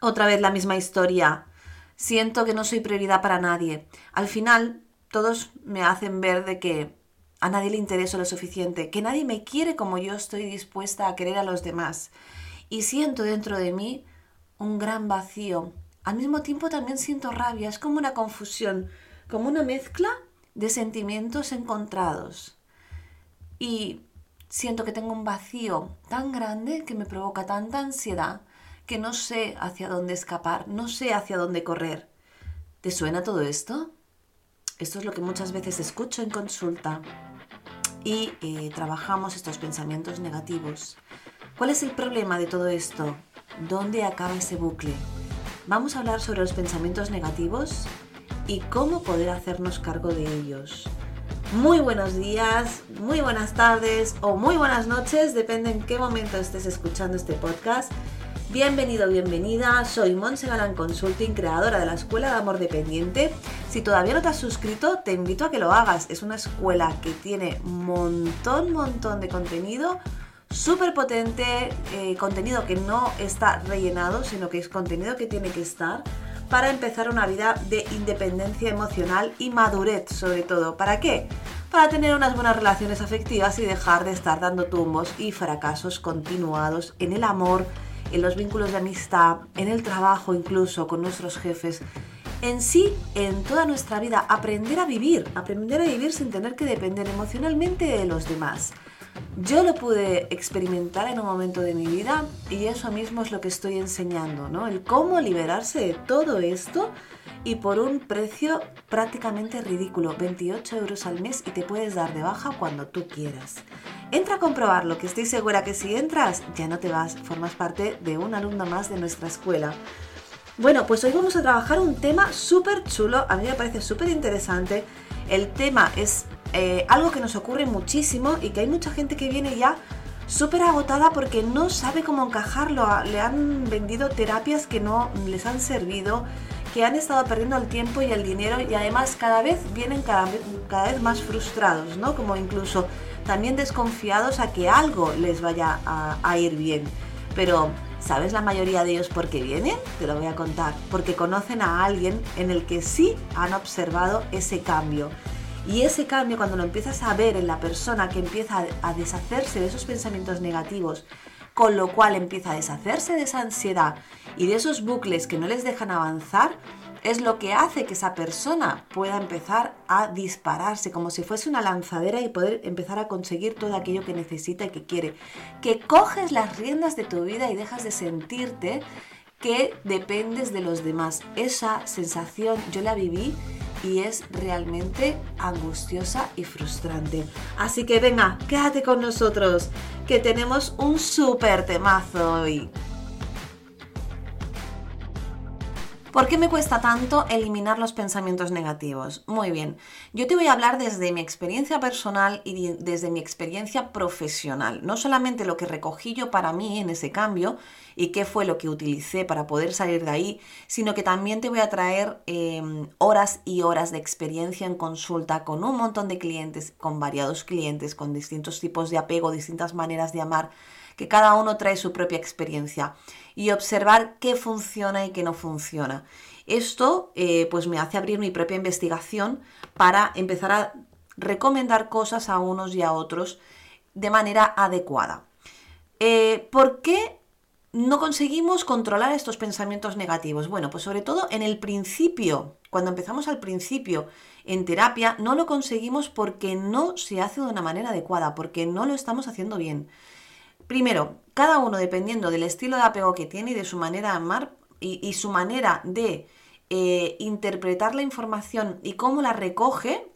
Otra vez la misma historia. Siento que no soy prioridad para nadie. Al final, todos me hacen ver de que a nadie le intereso lo suficiente, que nadie me quiere como yo estoy dispuesta a querer a los demás. Y siento dentro de mí un gran vacío. Al mismo tiempo también siento rabia, es como una confusión, como una mezcla de sentimientos encontrados. Y siento que tengo un vacío tan grande que me provoca tanta ansiedad que no sé hacia dónde escapar, no sé hacia dónde correr. ¿Te suena todo esto? Esto es lo que muchas veces escucho en consulta y eh, trabajamos estos pensamientos negativos. ¿Cuál es el problema de todo esto? ¿Dónde acaba ese bucle? Vamos a hablar sobre los pensamientos negativos y cómo poder hacernos cargo de ellos. Muy buenos días, muy buenas tardes o muy buenas noches, depende en qué momento estés escuchando este podcast. Bienvenido, bienvenida, soy Monse Galán Consulting, creadora de la Escuela de Amor Dependiente. Si todavía no te has suscrito, te invito a que lo hagas. Es una escuela que tiene montón, montón de contenido, súper potente, eh, contenido que no está rellenado, sino que es contenido que tiene que estar para empezar una vida de independencia emocional y madurez sobre todo. ¿Para qué? Para tener unas buenas relaciones afectivas y dejar de estar dando tumbos y fracasos continuados en el amor, en los vínculos de amistad, en el trabajo incluso con nuestros jefes. En sí, en toda nuestra vida, aprender a vivir, aprender a vivir sin tener que depender emocionalmente de los demás. Yo lo pude experimentar en un momento de mi vida y eso mismo es lo que estoy enseñando, ¿no? El cómo liberarse de todo esto y por un precio prácticamente ridículo, 28 euros al mes y te puedes dar de baja cuando tú quieras. Entra a comprobarlo, que estoy segura que si entras ya no te vas, formas parte de un alumno más de nuestra escuela. Bueno, pues hoy vamos a trabajar un tema súper chulo, a mí me parece súper interesante. El tema es eh, algo que nos ocurre muchísimo y que hay mucha gente que viene ya súper agotada porque no sabe cómo encajarlo. Le han vendido terapias que no les han servido, que han estado perdiendo el tiempo y el dinero y además cada vez vienen cada, vez más frustrados, ¿no? Como incluso también desconfiados a que algo les vaya a, ir bien. Pero, ¿sabes la mayoría de ellos por qué vienen? Te lo voy a contar. Porque conocen a alguien en el que sí han observado ese cambio. Y ese cambio, cuando lo empiezas a ver en la persona que empieza a deshacerse de esos pensamientos negativos, con lo cual empieza a deshacerse de esa ansiedad y de esos bucles que no les dejan avanzar, es lo que hace que esa persona pueda empezar a dispararse como si fuese una lanzadera y poder empezar a conseguir todo aquello que necesita y que quiere. Que coges las riendas de tu vida y dejas de sentirte que dependes de los demás. Esa sensación yo la viví y es realmente angustiosa y frustrante. Así que venga, quédate con nosotros, que tenemos un súper temazo hoy. ¿Por qué me cuesta tanto eliminar los pensamientos negativos? Muy bien, yo te voy a hablar desde mi experiencia personal y desde mi experiencia profesional. No solamente lo que recogí yo para mí en ese cambio y qué fue lo que utilicé para poder salir de ahí, sino que también te voy a traer em, horas y horas de experiencia en consulta con un montón de clientes, con variados clientes, con distintos tipos de apego, distintas maneras de amar que cada uno trae su propia experiencia y observar qué funciona y qué no funciona. Esto eh, pues me hace abrir mi propia investigación para empezar a recomendar cosas a unos y a otros de manera adecuada. Eh, ¿Por qué no conseguimos controlar estos pensamientos negativos? Bueno, pues sobre todo en el principio, cuando empezamos al principio en terapia, no lo conseguimos porque no se hace de una manera adecuada, porque no lo estamos haciendo bien. Primero, cada uno dependiendo del estilo de apego que tiene y de su manera de amar y, su manera de eh, interpretar la información y cómo la recoge,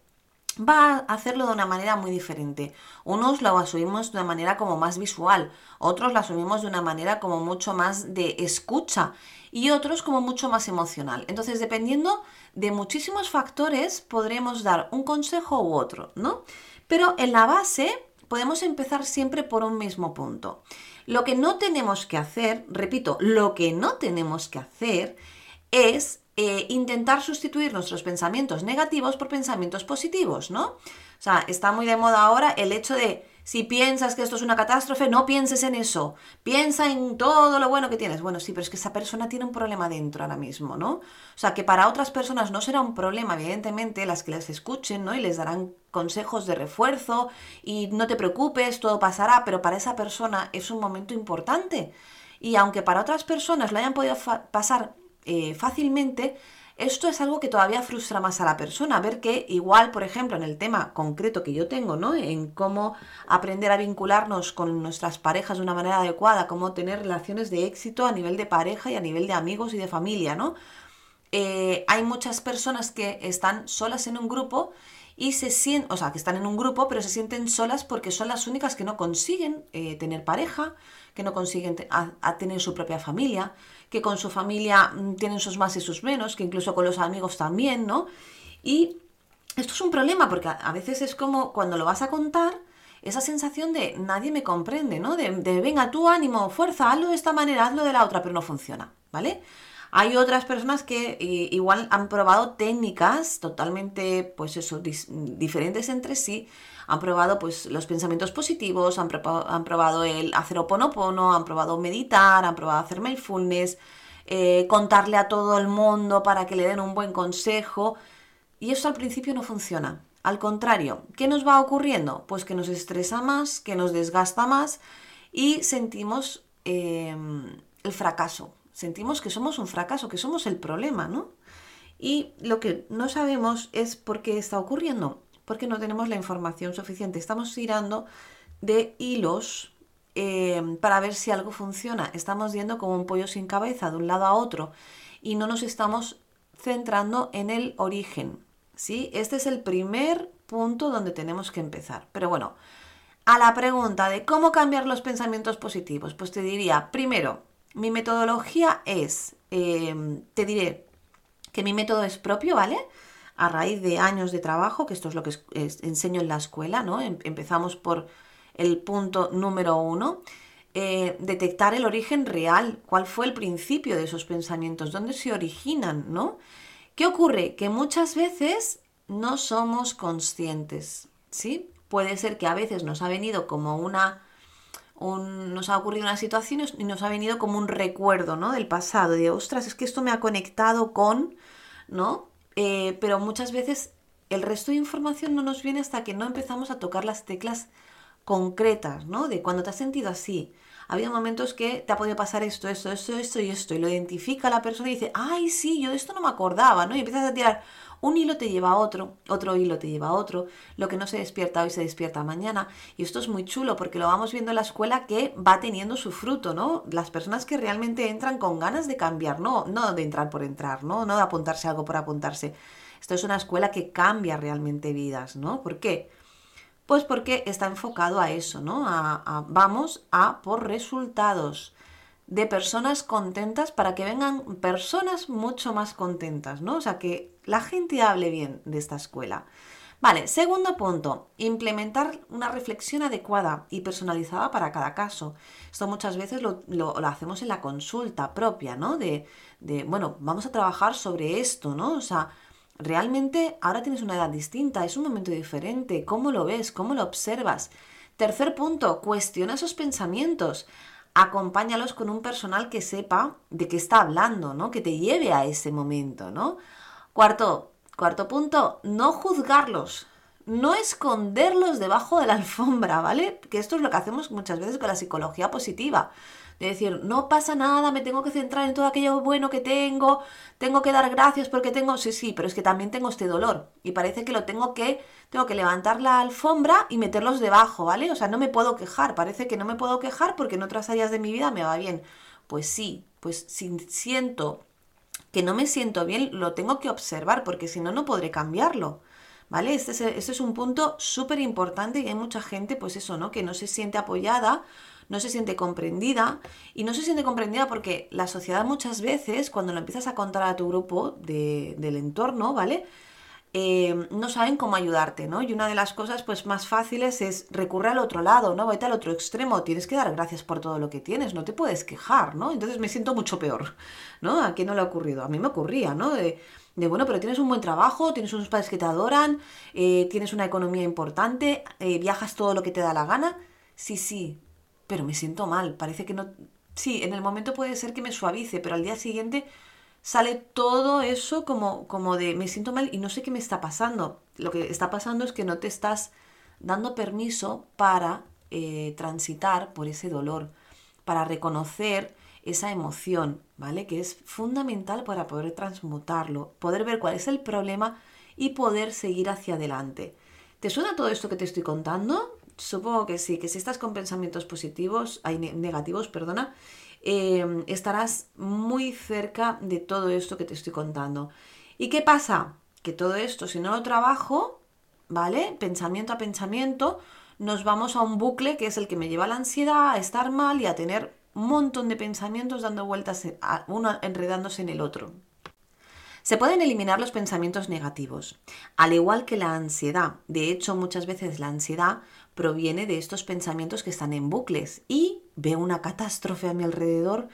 va a hacerlo de una manera muy diferente. Unos lo asumimos de una manera como más visual, otros lo asumimos de una manera como mucho más de escucha y otros como mucho más emocional. Entonces, dependiendo de muchísimos factores, podremos dar un consejo u otro, ¿no? Pero en la base podemos empezar siempre por un mismo punto. Lo que no tenemos que hacer, repito, lo que no tenemos que hacer es eh, intentar sustituir nuestros pensamientos negativos por pensamientos positivos, ¿no? O sea, está muy de moda ahora el hecho de Si piensas que esto es una catástrofe, no pienses en eso. Piensa en todo lo bueno que tienes. Bueno, sí, pero es que esa persona tiene un problema dentro ahora mismo, ¿no? O sea, que para otras personas no será un problema, evidentemente, las que les escuchen, ¿no? Y les darán consejos de refuerzo y no te preocupes, todo pasará, pero para esa persona es un momento importante. Y aunque para otras personas lo hayan podido pasar eh, fácilmente, esto es algo que todavía frustra más a la persona, ver que igual, por ejemplo, en el tema concreto que yo tengo, ¿no? En cómo aprender a vincularnos con nuestras parejas de una manera adecuada, cómo tener relaciones de éxito a nivel de pareja y a nivel de amigos y de familia, ¿no? Eh, hay muchas personas que están solas en un grupo y se sienten, o sea, que están en un grupo, pero se sienten solas porque son las únicas que no consiguen eh, tener pareja, que no consiguen tener su propia familia, que con su familia mm, tienen sus más y sus menos, que incluso con los amigos también, ¿no? Y esto es un problema porque a veces es como cuando lo vas a contar, esa sensación de nadie me comprende, ¿no? De, de venga, tú ánimo, fuerza, hazlo de esta manera, hazlo de la otra, pero no funciona, ¿vale? Hay otras personas que igual han probado técnicas totalmente, pues eso, diferentes entre sí. Han probado pues los pensamientos positivos, han, probado el hacer oponopono, han probado meditar, han probado hacer mindfulness, eh, contarle a todo el mundo para que le den un buen consejo. Y eso al principio no funciona. Al contrario, ¿qué nos va ocurriendo? Pues que nos estresa más, que nos desgasta más y sentimos em, el fracaso sentimos que somos un fracaso, que somos el problema, ¿no? Y lo que no sabemos es por qué está ocurriendo, porque no tenemos la información suficiente. Estamos tirando de hilos eh, para ver si algo funciona. Estamos yendo como un pollo sin cabeza de un lado a otro y no nos estamos centrando en el origen. ¿sí? Este es el primer punto donde tenemos que empezar. Pero bueno, a la pregunta de cómo cambiar los pensamientos positivos, pues te diría, primero, mi metodología es, em, te diré que mi método es propio, ¿vale? A raíz de años de trabajo, que esto es lo que enseño en la escuela, ¿no? Em, empezamos por el punto número uno, eh, detectar el origen real, cuál fue el principio de esos pensamientos, dónde se originan, ¿no? ¿Qué ocurre? Que muchas veces no somos conscientes, ¿sí? Puede ser que a veces nos ha venido como una nos ha ocurrido una situación y nos ha venido como un recuerdo, ¿no? Del pasado, de, ostras, es que esto me ha conectado con, ¿no? Eh, pero muchas veces el resto de información no nos viene hasta que no empezamos a tocar las teclas concretas, ¿no? De cuando te has sentido así. Ha habido momentos que te ha podido pasar esto, esto, esto, esto y esto, y lo identifica la persona y dice, ay, sí, yo de esto no me acordaba, ¿no? Y empiezas a tirar un hilo te lleva a otro, otro hilo te lleva a otro, lo que no se despierta hoy se despierta mañana. Y esto es muy chulo porque lo vamos viendo en la escuela que va teniendo su fruto, ¿no? Las personas que realmente entran con ganas de cambiar, no, no de entrar por entrar, ¿no? No de apuntarse algo por apuntarse. Esto es una escuela que cambia realmente vidas, ¿no? ¿Por qué? Pues porque está enfocado a eso, ¿no? vamos a por resultados de personas contentas para que vengan personas mucho más contentas, ¿no? O sea, que la gente hable bien de esta escuela. Vale, segundo punto, implementar una reflexión adecuada y personalizada para cada caso. Esto muchas veces lo, hacemos en la consulta propia, ¿no? De, de, bueno, vamos a trabajar sobre esto, ¿no? O sea, realmente ahora tienes una edad distinta, es un momento diferente, ¿cómo lo ves? ¿Cómo lo observas? Tercer punto, cuestiona esos pensamientos acompáñalos con un personal que sepa de qué está hablando, ¿no? Que te lleve a ese momento, ¿no? Cuarto, cuarto punto, no juzgarlos, no esconderlos debajo de la alfombra, ¿vale? Que esto es lo que hacemos muchas veces con la psicología positiva. De decir, no pasa nada, me tengo que centrar en todo aquello bueno que tengo, tengo que dar gracias porque tengo, sí, sí, pero es que también tengo este dolor y parece que lo tengo que, tengo que levantar la alfombra y meterlos debajo, ¿vale? O sea, no me puedo quejar, parece que no me puedo quejar porque en otras áreas de mi vida me va bien. Pues sí, pues si siento que no me siento bien, lo tengo que observar porque si no, no podré cambiarlo. ¿Vale? Este es, este es un punto súper importante y hay mucha gente, pues eso, ¿no? Que no se siente apoyada no se siente comprendida y no se siente comprendida porque la sociedad muchas veces, cuando lo empiezas a contar a tu grupo del entorno, ¿vale? Eh, no saben cómo ayudarte, ¿no? Y una de las cosas pues más fáciles es recurrir al otro lado, ¿no? Vete al otro extremo, tienes que dar gracias por todo lo que tienes, no te puedes quejar, ¿no? Entonces me siento mucho peor, ¿no? ¿A quién no le ha ocurrido? A mí me ocurría, ¿no? De, bueno, pero tienes un buen trabajo, tienes unos padres que te adoran, eh, tienes una economía importante, eh, viajas todo lo que te da la gana. Sí, sí, pero me siento mal, parece que no... Sí, en el momento puede ser que me suavice, pero al día siguiente sale todo eso como, como de me siento mal y no sé qué me está pasando. Lo que está pasando es que no te estás dando permiso para eh, transitar por ese dolor, para reconocer esa emoción, ¿vale? Que es fundamental para poder transmutarlo, poder ver cuál es el problema y poder seguir hacia adelante. ¿Te suena todo esto que te estoy contando? Supongo que sí, que si estás con pensamientos positivos, hay negativos, perdona, Em, estarás muy cerca de todo esto que te estoy contando. ¿Y qué pasa? Que todo esto, si no lo trabajo, ¿vale? Pensamiento a pensamiento, nos vamos a un bucle que es el que me lleva a la ansiedad, a estar mal y a tener un montón de pensamientos dando vueltas, uno enredándose en el otro. Se pueden eliminar los pensamientos negativos, al igual que la ansiedad. De hecho, muchas veces la ansiedad proviene de estos pensamientos que están en bucles y veo una catástrofe a mi alrededor,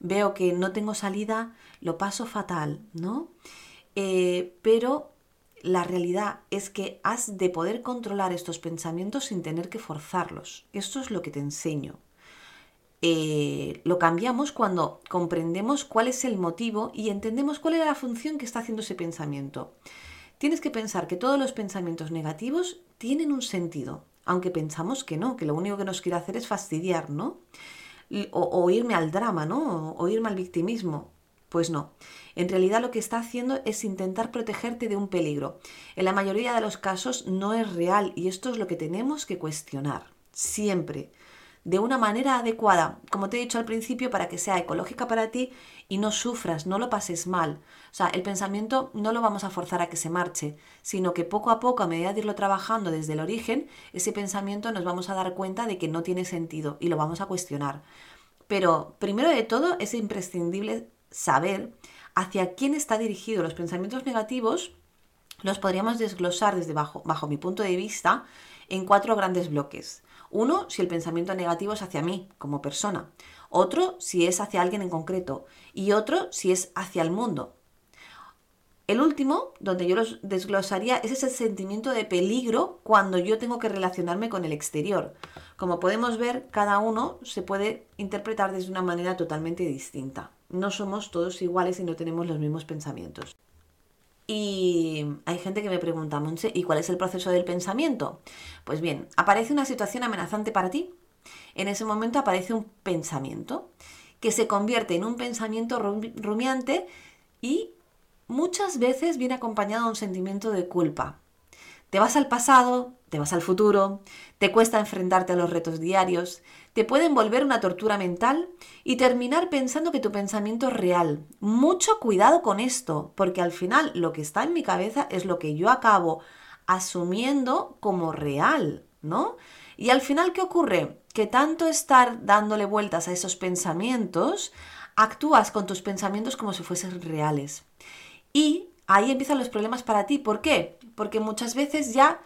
veo que no tengo salida, lo paso fatal, ¿no? Eh, pero la realidad es que has de poder controlar estos pensamientos sin tener que forzarlos. Esto es lo que te enseño. Eh, lo cambiamos cuando comprendemos cuál es el motivo y entendemos cuál es la función que está haciendo ese pensamiento. Tienes que pensar que todos los pensamientos negativos tienen un sentido, aunque pensamos que no, que lo único que nos quiere hacer es fastidiar, ¿no? O, irme al drama, ¿no? O, irme al victimismo. Pues no. En realidad lo que está haciendo es intentar protegerte de un peligro. En la mayoría de los casos no es real y esto es lo que tenemos que cuestionar. Siempre de una manera adecuada, como te he dicho al principio, para que sea ecológica para ti y no sufras, no lo pases mal. O sea, el pensamiento no lo vamos a forzar a que se marche, sino que poco a poco, a medida de irlo trabajando desde el origen, ese pensamiento nos vamos a dar cuenta de que no tiene sentido y lo vamos a cuestionar. Pero primero de todo es imprescindible saber hacia quién está dirigido los pensamientos negativos. Los podríamos desglosar desde bajo, bajo mi punto de vista en cuatro grandes bloques. Uno, si el pensamiento negativo es hacia mí como persona. Otro, si es hacia alguien en concreto. Y otro, si es hacia el mundo. El último, donde yo los desglosaría, es ese sentimiento de peligro cuando yo tengo que relacionarme con el exterior. Como podemos ver, cada uno se puede interpretar desde una manera totalmente distinta. No somos todos iguales y no tenemos los mismos pensamientos. Y hay gente que me pregunta, Monse, ¿y cuál es el proceso del pensamiento? Pues bien, aparece una situación amenazante para ti. En ese momento aparece un pensamiento que se convierte en un pensamiento rumiante y muchas veces viene acompañado de un sentimiento de culpa. Te vas al pasado, te vas al futuro, te cuesta enfrentarte a los retos diarios, te pueden volver una tortura mental y terminar pensando que tu pensamiento es real. Mucho cuidado con esto, porque al final lo que está en mi cabeza es lo que yo acabo asumiendo como real, ¿no? Y al final, ¿qué ocurre? Que tanto estar dándole vueltas a esos pensamientos, actúas con tus pensamientos como si fuesen reales. Y ahí empiezan los problemas para ti. ¿Por qué? Porque muchas veces ya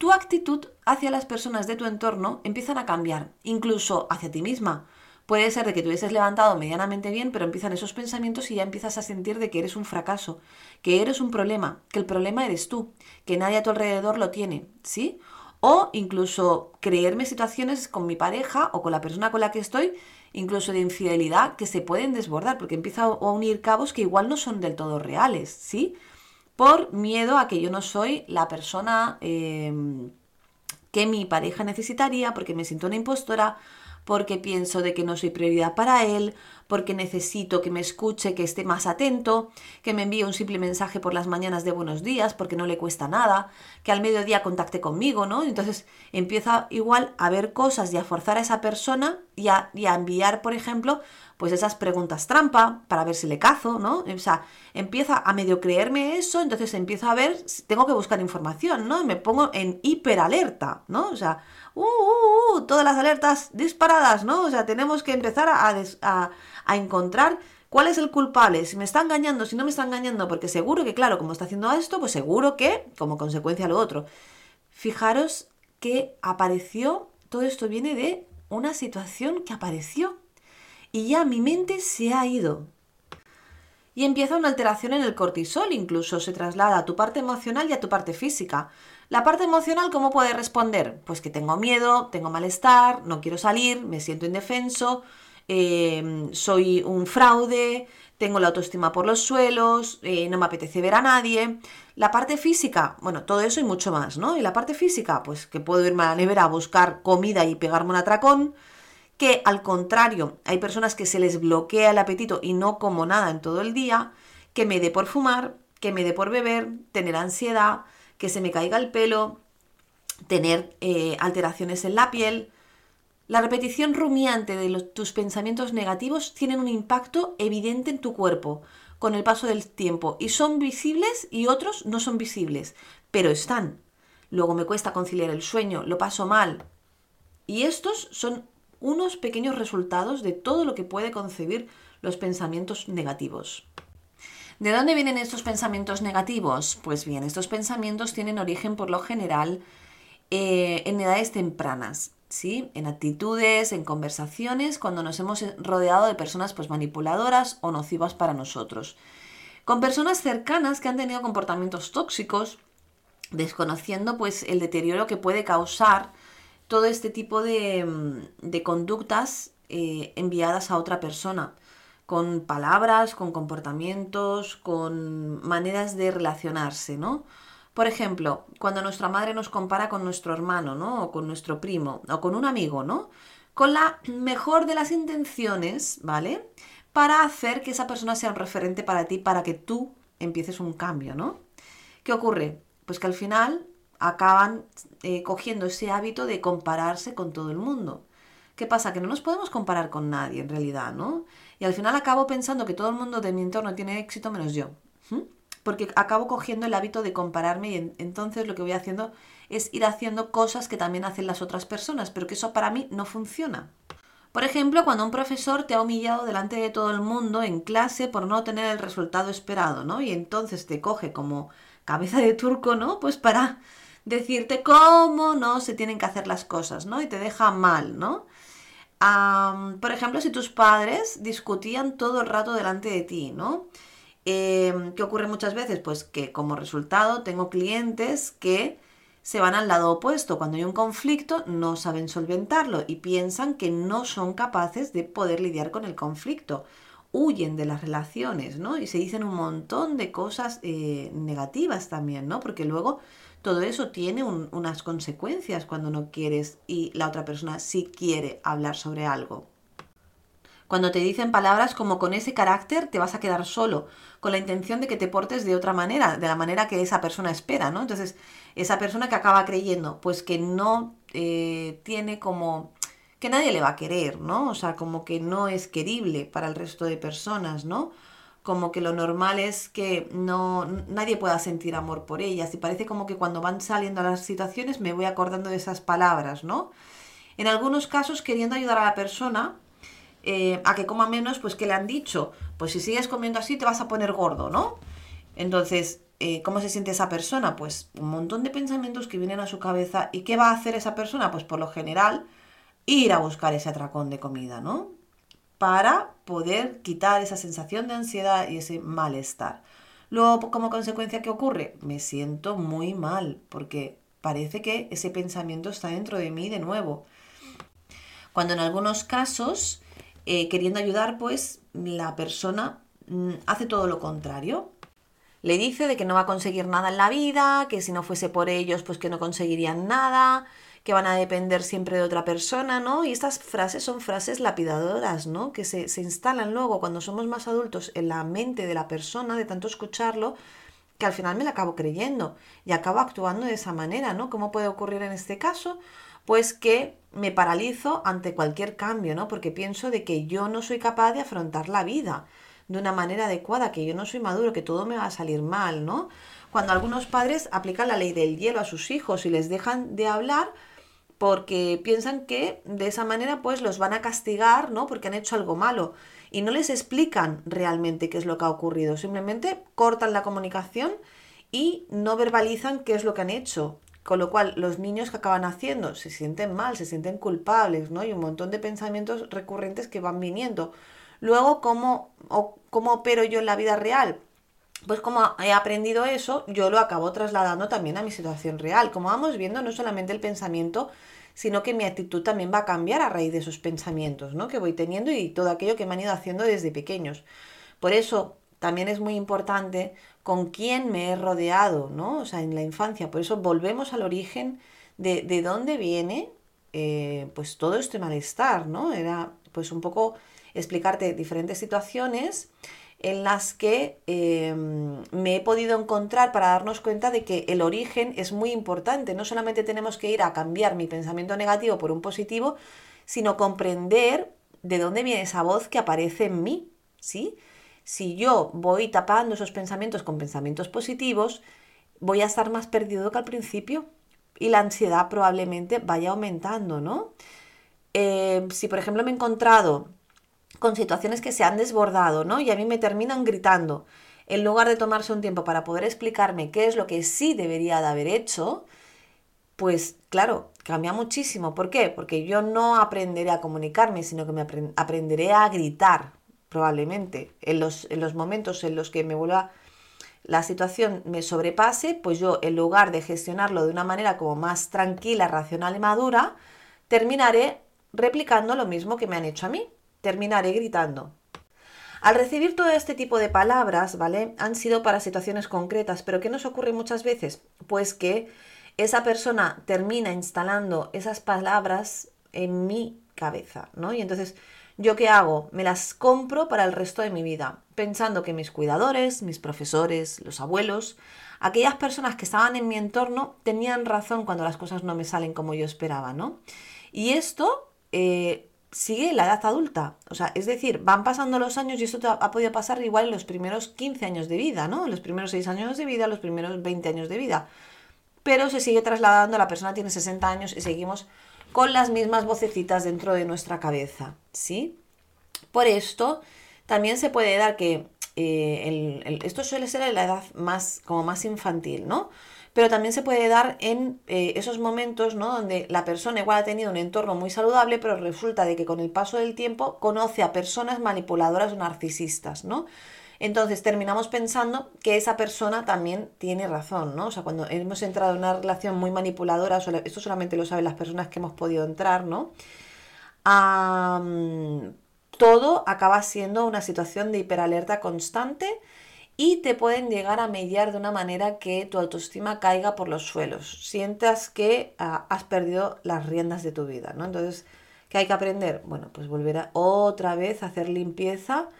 tu actitud hacia las personas de tu entorno empiezan a cambiar, incluso hacia ti misma. Puede ser de que te hubieses levantado medianamente bien, pero empiezan esos pensamientos y ya empiezas a sentir de que eres un fracaso, que eres un problema, que el problema eres tú, que nadie a tu alrededor lo tiene, ¿sí? O incluso creerme situaciones con mi pareja o con la persona con la que estoy, incluso de infidelidad, que se pueden desbordar, porque empiezo a unir cabos que igual no son del todo reales, ¿sí? Por miedo a que yo no soy la persona em, que mi pareja necesitaría, porque me siento una impostora, porque pienso de que no soy prioridad para él, porque necesito que me escuche, que esté más atento, que me envíe un simple mensaje por las mañanas de buenos días, porque no le cuesta nada, que al mediodía contacte conmigo, ¿no? Entonces empieza igual a ver cosas y a forzar a esa persona y a, y a enviar, por ejemplo, pues esas preguntas trampa para ver si le cazo, ¿no? O sea, empieza a medio creerme eso, entonces empiezo a ver, tengo que buscar información, ¿no? Me pongo en hiperalerta, ¿no? O sea, uh, uh, uh, todas las alertas disparadas, ¿no? O sea, tenemos que empezar a, a, a encontrar ¿Cuál es el culpable? Si me está engañando, si no me está engañando, porque seguro que, claro, como está haciendo esto, pues seguro que, como consecuencia, lo otro. Fijaros que apareció, todo esto viene de una situación que apareció. Y ya mi mente se ha ido. Y empieza una alteración en el cortisol, incluso se traslada a tu parte emocional y a tu parte física. La parte emocional, ¿cómo puede responder? Pues que tengo miedo, tengo malestar, no quiero salir, me siento indefenso, Em, soy un fraude, tengo la autoestima por los suelos, eh, no me apetece ver a nadie. La parte física, bueno, todo eso y mucho más, ¿no? Y la parte física, pues que puedo irme a la nevera a buscar comida y pegarme un atracón, que al contrario, hay personas que se les bloquea el apetito y no como nada en todo el día, que me dé por fumar, que me dé por beber, tener ansiedad, que se me caiga el pelo, tener eh, alteraciones en la piel, la repetición rumiante de tus pensamientos negativos tienen un impacto evidente en tu cuerpo con el paso del tiempo y son visibles y otros no son visibles, pero están. Luego me cuesta conciliar el sueño, lo paso mal. Y estos son unos pequeños resultados de todo lo que puede concebir los pensamientos negativos. ¿De dónde vienen estos pensamientos negativos? Pues bien, estos pensamientos tienen origen por lo general eh, en edades tempranas. ¿sí? En actitudes, en conversaciones, cuando nos hemos rodeado de personas pues, manipuladoras o nocivas para nosotros. Con personas cercanas que han tenido comportamientos tóxicos, desconociendo pues el deterioro que puede causar todo este tipo de, mm, conductas eh, enviadas a otra persona, con palabras, con comportamientos, con maneras de relacionarse, ¿no? Por ejemplo, cuando nuestra madre nos compara con nuestro hermano, ¿no? O con nuestro primo, o con un amigo, ¿no? Con la mejor de las intenciones, ¿vale? Para hacer que esa persona sea un referente para ti, para que tú empieces un cambio, ¿no? ¿Qué ocurre? Pues que al final acaban eh, cogiendo ese hábito de compararse con todo el mundo. ¿Qué pasa? Que no nos podemos comparar con nadie en realidad, ¿no? Y al final acabo pensando que todo el mundo de mi entorno tiene éxito menos yo porque acabo cogiendo el hábito de compararme y entonces lo que voy haciendo es ir haciendo cosas que también hacen las otras personas, pero que eso para mí no funciona. Por ejemplo, cuando un profesor te ha humillado delante de todo el mundo en clase por no tener el resultado esperado, ¿no? Y entonces te coge como cabeza de turco, ¿no? Pues para decirte cómo no se tienen que hacer las cosas, ¿no? Y te deja mal, ¿no? por ejemplo, si tus padres discutían todo el rato delante de ti, ¿no? Em, ¿Qué ocurre muchas veces? Pues que como resultado tengo clientes que se van al lado opuesto. Cuando hay un conflicto no saben solventarlo y piensan que no son capaces de poder lidiar con el conflicto. Huyen de las relaciones, ¿no? Y se dicen un montón de cosas eh, negativas también, ¿no? Porque luego todo eso tiene unas consecuencias cuando no quieres y la otra persona sí quiere hablar sobre algo. Cuando te dicen palabras como con ese carácter te vas a quedar solo, con la intención de que te portes de otra manera, de la manera que esa persona espera, ¿no? Entonces, esa persona que acaba creyendo, pues que no eh, tiene como que nadie le va a querer, ¿no? O sea, como que no es querible para el resto de personas, ¿no? Como que lo normal es que no nadie pueda sentir amor por ellas y parece como que cuando van saliendo las situaciones me voy acordando de esas palabras, ¿no? En algunos casos queriendo ayudar a la persona, eh, a que coma menos, pues ¿qué le han dicho? Pues si sigues comiendo así te vas a poner gordo, ¿no? Entonces, eh, ¿cómo se siente esa persona? Pues un montón de pensamientos que vienen a su cabeza. ¿Y qué va a hacer esa persona? Pues por lo general, ir a buscar ese atracón de comida, ¿no? Para poder quitar esa sensación de ansiedad y ese malestar. Luego, como consecuencia, ¿qué ocurre? Me siento muy mal porque parece que ese pensamiento está dentro de mí de nuevo. Cuando en algunos casos eh, queriendo ayudar, pues la persona mm, hace todo lo contrario. Le dice de que no va a conseguir nada en la vida, que si no fuese por ellos, pues que no conseguirían nada, que van a depender siempre de otra persona, ¿no? Y estas frases son frases lapidadoras, ¿no? Que se, se instalan luego cuando somos más adultos en la mente de la persona, de tanto escucharlo, que al final me la acabo creyendo y acabo actuando de esa manera, ¿no? ¿Cómo puede ocurrir en este caso? pues que me paralizo ante cualquier cambio, ¿no? Porque pienso de que yo no soy capaz de afrontar la vida de una manera adecuada, que yo no soy maduro, que todo me va a salir mal, ¿no? Cuando algunos padres aplican la ley del hielo a sus hijos y les dejan de hablar porque piensan que de esa manera pues los van a castigar, ¿no? Porque han hecho algo malo. y no les explican realmente qué es lo que ha ocurrido, simplemente cortan la comunicación y no verbalizan qué es lo que han hecho. Con lo cual, los niños que acaban haciendo se sienten mal, se sienten culpables, ¿no? Y un montón de pensamientos recurrentes que van viniendo. Luego, ¿cómo, cómo opero yo en la vida real? Pues como he aprendido eso, yo lo acabo trasladando también a mi situación real. Como vamos viendo, no solamente el pensamiento, sino que mi actitud también va a cambiar a raíz de esos pensamientos, ¿no? Que voy teniendo y todo aquello que me han ido haciendo desde pequeños. Por eso también es muy importante con quién me he rodeado, ¿no? O sea, en la infancia. Por eso volvemos al origen de, de dónde viene eh, pues todo este malestar, ¿no? Era pues un poco explicarte diferentes situaciones en las que em, me he podido encontrar para darnos cuenta de que el origen es muy importante. No solamente tenemos que ir a cambiar mi pensamiento negativo por un positivo, sino comprender de dónde viene esa voz que aparece en mí, ¿sí? Si yo voy tapando esos pensamientos con pensamientos positivos, voy a estar más perdido que al principio y la ansiedad probablemente vaya aumentando, ¿no? Eh, si por ejemplo me he encontrado con situaciones que se han desbordado, ¿no? Y a mí me terminan gritando. En lugar de tomarse un tiempo para poder explicarme qué es lo que sí debería de haber hecho, pues claro, cambia muchísimo. ¿Por qué? Porque yo no aprenderé a comunicarme, sino que me aprenderé a gritar, probablemente. En los, en los momentos en los que me vuelva la situación me sobrepase, pues yo en lugar de gestionarlo de una manera como más tranquila, racional y madura, terminaré replicando lo mismo que me han hecho a mí terminaré gritando. Al recibir todo este tipo de palabras, ¿vale? Han sido para situaciones concretas, pero ¿qué nos ocurre muchas veces? Pues que esa persona termina instalando esas palabras en mi cabeza, ¿no? Y entonces, ¿yo qué hago? Me las compro para el resto de mi vida, pensando que mis cuidadores, mis profesores, los abuelos, aquellas personas que estaban en mi entorno tenían razón cuando las cosas no me salen como yo esperaba, ¿no? Y esto eh, sigue la edad adulta. O sea, es decir, van pasando los años y esto ha podido pasar igual en los primeros 15 años de vida, ¿no? En los primeros 6 años de vida, los primeros 20 años de vida. Pero se sigue trasladando, la persona tiene 60 años y seguimos con las mismas vocecitas dentro de nuestra cabeza, ¿sí? Por esto, también se puede dar que eh, esto suele ser en la edad más, como más infantil, ¿no? Pero también se puede dar en eh, esos momentos ¿no? donde la persona igual ha tenido un entorno muy saludable, pero resulta de que con el paso del tiempo conoce a personas manipuladoras o narcisistas, ¿no? Entonces terminamos pensando que esa persona también tiene razón, ¿no? O sea, cuando hemos entrado en una relación muy manipuladora, esto solamente lo saben las personas que hemos podido entrar, ¿no? todo acaba siendo una situación de hiperalerta constante y te pueden llegar a mediar de una manera que tu autoestima caiga por los suelos, sientas que ah, has perdido las riendas de tu vida, ¿no? Entonces, ¿qué hay que aprender? Bueno, pues volver a, otra vez a hacer limpieza,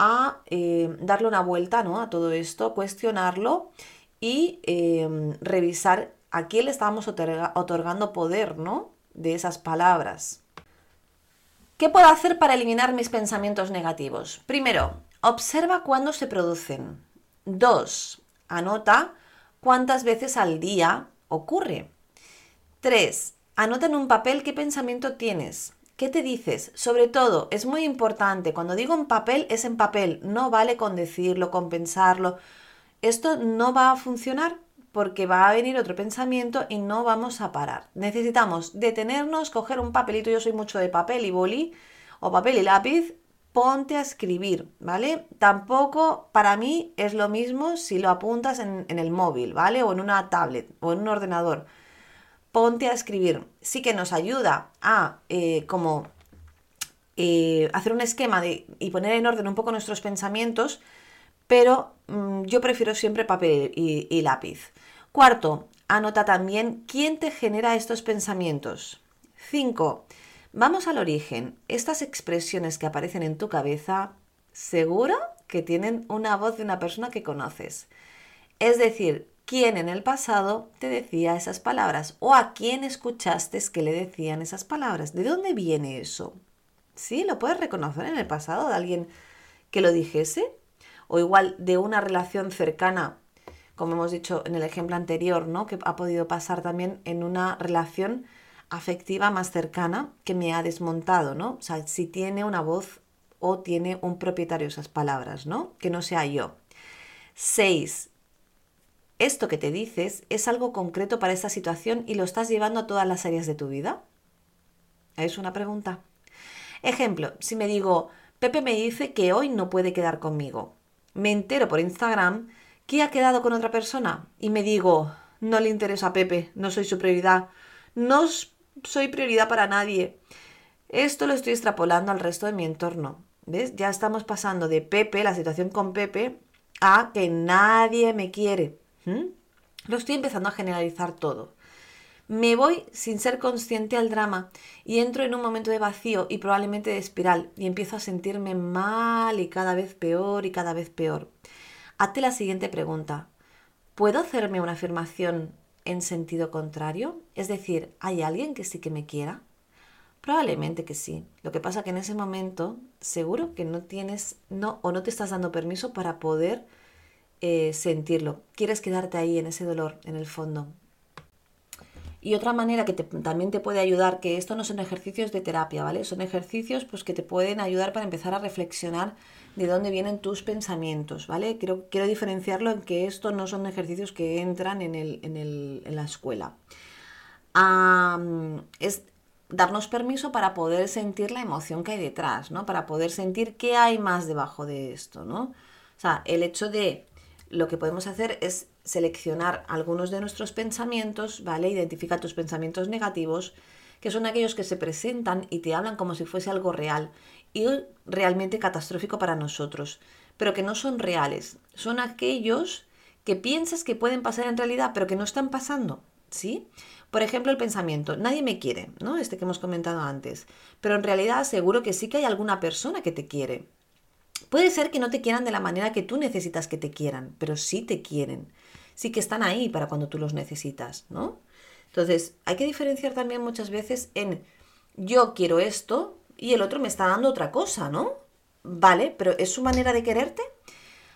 a eh, darle una vuelta ¿no? a todo esto, cuestionarlo y em, revisar a quién le estábamos otorgando poder ¿no? de esas palabras. ¿Qué puedo hacer para eliminar mis pensamientos negativos? Primero, Observa cuándo se producen. 2. Anota cuántas veces al día ocurre. 3. Anota en un papel qué pensamiento tienes. ¿Qué te dices? Sobre todo, es muy importante, cuando digo en papel, es en papel, no vale con decirlo, con pensarlo. Esto no va a funcionar porque va a venir otro pensamiento y no vamos a parar. Necesitamos detenernos, coger un papelito, yo soy mucho de papel y boli, o papel y lápiz, ponte a escribir, ¿vale? Tampoco para mí es lo mismo si lo apuntas en, el móvil, ¿vale? O en una tablet o en un ordenador. Ponte a escribir. Sí que nos ayuda a eh, como eh, hacer un esquema y poner en orden un poco nuestros pensamientos, pero mm, yo prefiero siempre papel y lápiz. Cuarto, anota también quién te genera estos pensamientos. Cinco, Vamos al origen. Estas expresiones que aparecen en tu cabeza, seguro que tienen una voz de una persona que conoces. Es decir, quién en el pasado te decía esas palabras o a quién escuchaste que le decían esas palabras. ¿De dónde viene eso? ¿Sí? ¿Lo puedes reconocer en el pasado de alguien que lo dijese? O igual de una relación cercana, como hemos dicho en el ejemplo anterior, ¿no? Que ha podido pasar también en una relación afectiva más cercana que me ha desmontado, ¿no? O sea, si tiene una voz o tiene un propietario esas palabras, ¿no? Que no sea yo. 6. Esto que te dices es algo concreto para esta situación y lo estás llevando a todas las áreas de tu vida. Es una pregunta. Ejemplo, si me digo, Pepe me dice que hoy no puede quedar conmigo. Me entero por Instagram que ha quedado con otra persona y me digo, no le interesa a Pepe, no soy su prioridad, no soy prioridad para nadie. Esto lo estoy extrapolando al resto de mi entorno. ¿Ves? Ya estamos pasando de Pepe, la situación con Pepe, a que nadie me quiere. Lo estoy empezando a generalizar todo. Me voy sin ser consciente al drama y entro en un momento de vacío y probablemente de espiral y empiezo a sentirme mal y cada vez peor y cada vez peor. Hazte la siguiente pregunta. ¿Puedo hacerme una afirmación en sentido contrario? Es decir, ¿hay alguien que sí que me quiera? Probablemente que sí. Lo que pasa que en ese momento seguro que no tienes no o no te estás dando permiso para poder eh, sentirlo. Quieres quedarte ahí en ese dolor, en el fondo. Y otra manera que también te puede ayudar, que esto no son ejercicios de terapia, ¿vale? Son ejercicios pues, que te pueden ayudar para empezar a reflexionar de dónde vienen tus pensamientos, ¿vale? Quiero, quiero diferenciarlo en que esto no son ejercicios que entran en, el, en, el, en la escuela. es darnos permiso para poder sentir la emoción que hay detrás, ¿no? Para poder sentir qué hay más debajo de esto, ¿no? O sea, el hecho de lo que podemos hacer es seleccionar algunos de nuestros pensamientos, ¿vale? Identifica tus pensamientos negativos, que son aquellos que se presentan y te hablan como si fuese algo real y realmente catastrófico para nosotros, pero que no son reales. Son aquellos que piensas que pueden pasar en realidad, pero que no están pasando, ¿sí? Por ejemplo, el pensamiento, nadie me quiere, ¿no? Este que hemos comentado antes, pero en realidad seguro que sí que hay alguna persona que te quiere. Puede ser que no te quieran de la manera que tú necesitas que te quieran, pero sí te quieren. Sí que están ahí para cuando tú los necesitas, ¿no? Entonces, hay que diferenciar también muchas veces en yo quiero esto y el otro me está dando otra cosa, ¿no? Vale, pero ¿es su manera de quererte?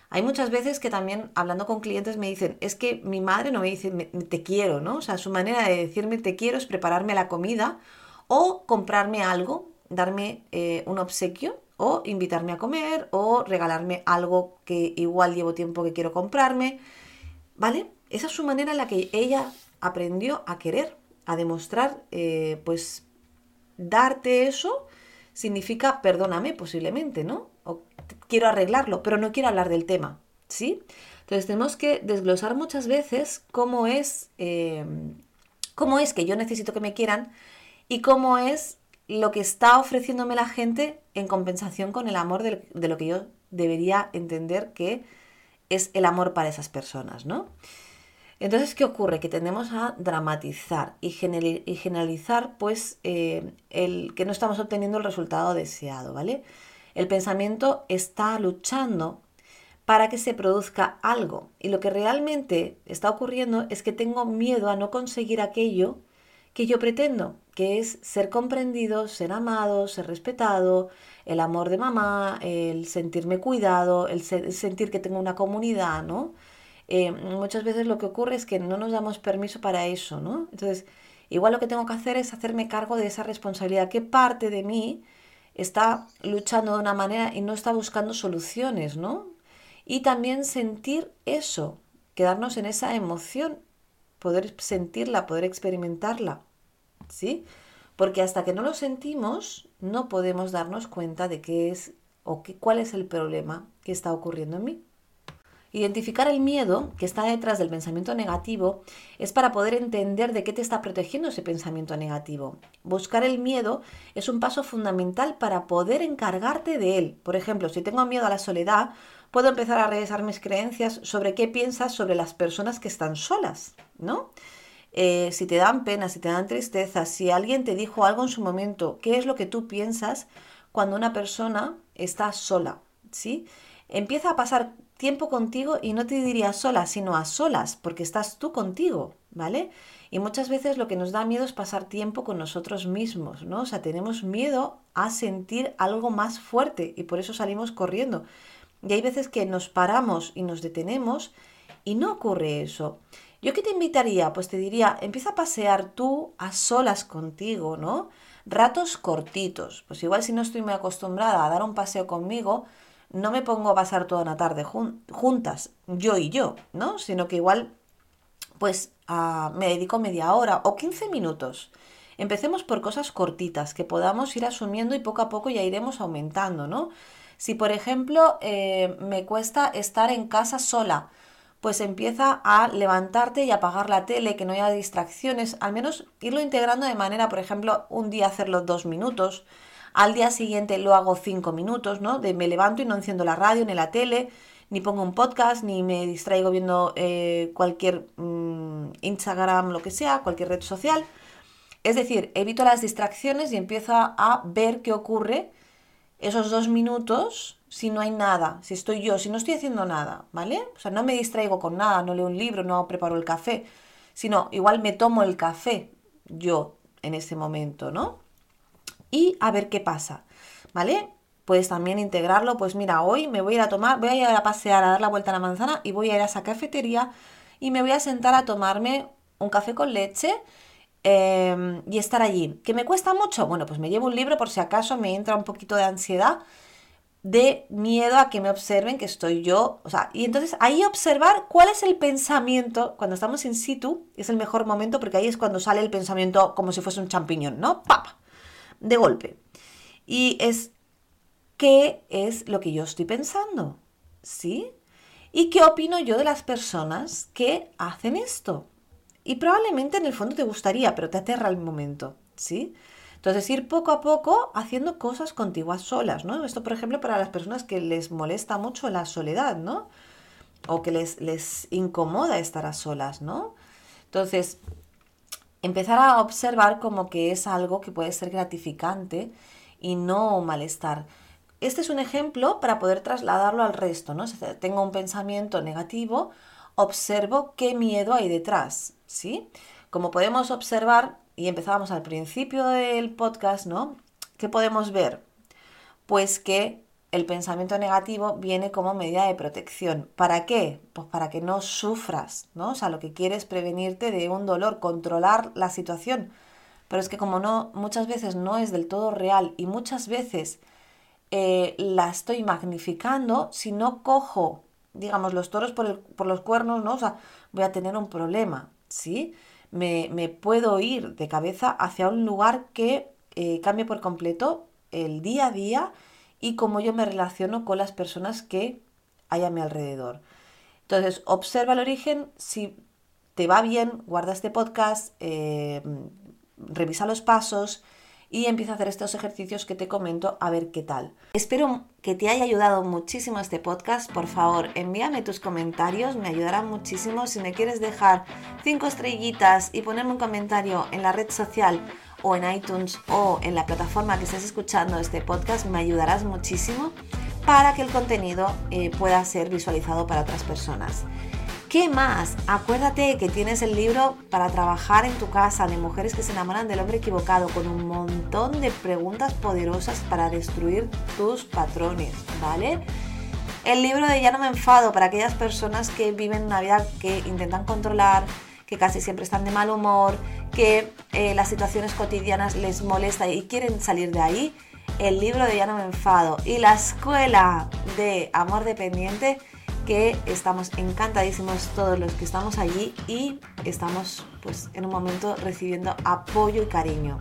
Hay muchas veces que también hablando con clientes me dicen, es que mi madre no me dice te quiero, ¿no? O sea, su manera de decirme te quiero es prepararme la comida o comprarme algo, darme eh, un obsequio o invitarme a comer o regalarme algo que igual llevo tiempo que quiero comprarme, ¿vale? Esa es su manera en la que ella aprendió a querer, a demostrar, eh, pues, darte eso significa perdóname posiblemente, ¿no? O quiero arreglarlo, pero no quiero hablar del tema, ¿sí? Entonces tenemos que desglosar muchas veces cómo es, eh, cómo es que yo necesito que me quieran y cómo es lo que está ofreciéndome la gente en compensación con el amor de, lo que yo debería entender que es el amor para esas personas, ¿no? Entonces, ¿qué ocurre? Que tendemos a dramatizar y, generalizar, pues, eh, el que no estamos obteniendo el resultado deseado, ¿vale? El pensamiento está luchando para que se produzca algo y lo que realmente está ocurriendo es que tengo miedo a no conseguir aquello que yo pretendo, que es ser comprendido, ser amado, ser respetado, el amor de mamá, el sentirme cuidado, el, sentir que tengo una comunidad, ¿no? Eh, muchas veces lo que ocurre es que no nos damos permiso para eso, ¿no? Entonces, igual lo que tengo que hacer es hacerme cargo de esa responsabilidad. ¿Qué parte de mí está luchando de una manera y no está buscando soluciones, ¿no? Y también sentir eso, quedarnos en esa emoción poder sentirla, poder experimentarla, ¿sí? Porque hasta que no lo sentimos, no podemos darnos cuenta de qué es o qué, cuál es el problema que está ocurriendo en mí. Identificar el miedo que está detrás del pensamiento negativo es para poder entender de qué te está protegiendo ese pensamiento negativo. Buscar el miedo es un paso fundamental para poder encargarte de él. Por ejemplo, si tengo miedo a la soledad, puedo empezar a revisar mis creencias sobre qué piensas sobre las personas que están solas, ¿no? Eh, si te dan pena, si te dan tristeza, si alguien te dijo algo en su momento, ¿qué es lo que tú piensas cuando una persona está sola? ¿Sí? Empieza a pasar tiempo contigo y no te diría sola, sino a solas, porque estás tú contigo, ¿vale? Y muchas veces lo que nos da miedo es pasar tiempo con nosotros mismos, ¿no? O sea, tenemos miedo a sentir algo más fuerte y por eso salimos corriendo. Y hay veces que nos paramos y nos detenemos y no ocurre eso. ¿Yo qué te invitaría? Pues te diría, empieza a pasear tú a solas contigo, ¿no? ratos cortitos. Pues igual si no estoy muy acostumbrada a dar un paseo conmigo, no me pongo a pasar toda una tarde juntas, yo y yo, ¿no? Sino que igual, pues me dedico media hora o 15 minutos. Empecemos por cosas cortitas que podamos ir asumiendo y poco a poco ya iremos aumentando, ¿no? Si por ejemplo eh, me cuesta estar en casa sola, pues empieza a levantarte y apagar la tele, que no haya distracciones, al menos irlo integrando de manera, por ejemplo, un día hacerlo dos minutos, al día siguiente lo hago cinco minutos, ¿no? De me levanto y no enciendo la radio ni la tele, ni pongo un podcast, ni me distraigo viendo eh, cualquier mm, Instagram, lo que sea, cualquier red social. Es decir, evito las distracciones y empiezo a ver qué ocurre esos dos minutos si no hay nada, si estoy yo, si no estoy haciendo nada, ¿vale? O sea, no me distraigo con nada, no leo un libro, no preparo el café, sino igual me tomo el café yo en ese momento, ¿no? Y a ver qué pasa, ¿vale? Puedes también integrarlo, pues mira, hoy me voy a ir a tomar, voy a ir a pasear, a dar la vuelta a la manzana y voy a ir a esa cafetería y me voy a sentar a tomarme un café con leche em, y estar allí. ¿Que me cuesta mucho? Bueno, pues me llevo un libro por si acaso me entra un poquito de ansiedad de miedo a que me observen que estoy yo. O sea, y entonces ahí observar cuál es el pensamiento, cuando estamos in situ, es el mejor momento porque ahí es cuando sale el pensamiento como si fuese un champiñón, ¿no? ¡Pap! De golpe. Y es, ¿qué es lo que yo estoy pensando? ¿Sí? ¿Y qué opino yo de las personas que hacen esto? Y probablemente en el fondo te gustaría, pero te aterra el momento, ¿sí? Entonces, ir poco a poco haciendo cosas contiguas solas, ¿no? Esto, por ejemplo, para las personas que les molesta mucho la soledad, ¿no? O que les, les incomoda estar a solas, ¿no? Entonces, empezar a observar como que es algo que puede ser gratificante y no malestar. Este es un ejemplo para poder trasladarlo al resto, ¿no? Tengo un pensamiento negativo, observo qué miedo hay detrás, ¿sí? Como podemos observar, y empezábamos al principio del podcast, ¿no? ¿Qué podemos ver? Pues que el pensamiento negativo viene como medida de protección. ¿Para qué? Pues para que no sufras, ¿no? O sea, lo que quieres es prevenirte de un dolor, controlar la situación. Pero es que como no, muchas veces no es del todo real y muchas veces eh, la estoy magnificando, si no cojo, digamos, los toros por, los cuernos, ¿no? O sea, voy a tener un problema, ¿sí? me, puedo ir de cabeza hacia un lugar que eh, cambie por completo el día a día y cómo yo me relaciono con las personas que hay a mi alrededor. Entonces, observa el origen, si te va bien, guarda este podcast, eh, revisa los pasos y empieza a hacer estos ejercicios que te comento a ver qué tal. Espero que te haya ayudado muchísimo este podcast. Por favor, envíame tus comentarios, me ayudará muchísimo. Si me quieres dejar cinco estrellitas y ponerme un comentario en la red social o en iTunes o en la plataforma que estés escuchando este podcast, me ayudarás muchísimo para que el contenido eh, pueda ser visualizado para otras personas. ¿Qué más? Acuérdate que tienes el libro para trabajar en tu casa de mujeres que se enamoran del hombre equivocado con un montón de preguntas poderosas para destruir tus patrones, ¿vale? El libro de Ya no me enfado para aquellas personas que viven una vida que intentan controlar, que casi siempre están de mal humor, que eh, las situaciones cotidianas les molesta y quieren salir de ahí. El libro de Ya no me enfado y la escuela de amor dependiente que estamos encantadísimos todos los que estamos allí y estamos pues en un momento recibiendo apoyo y cariño.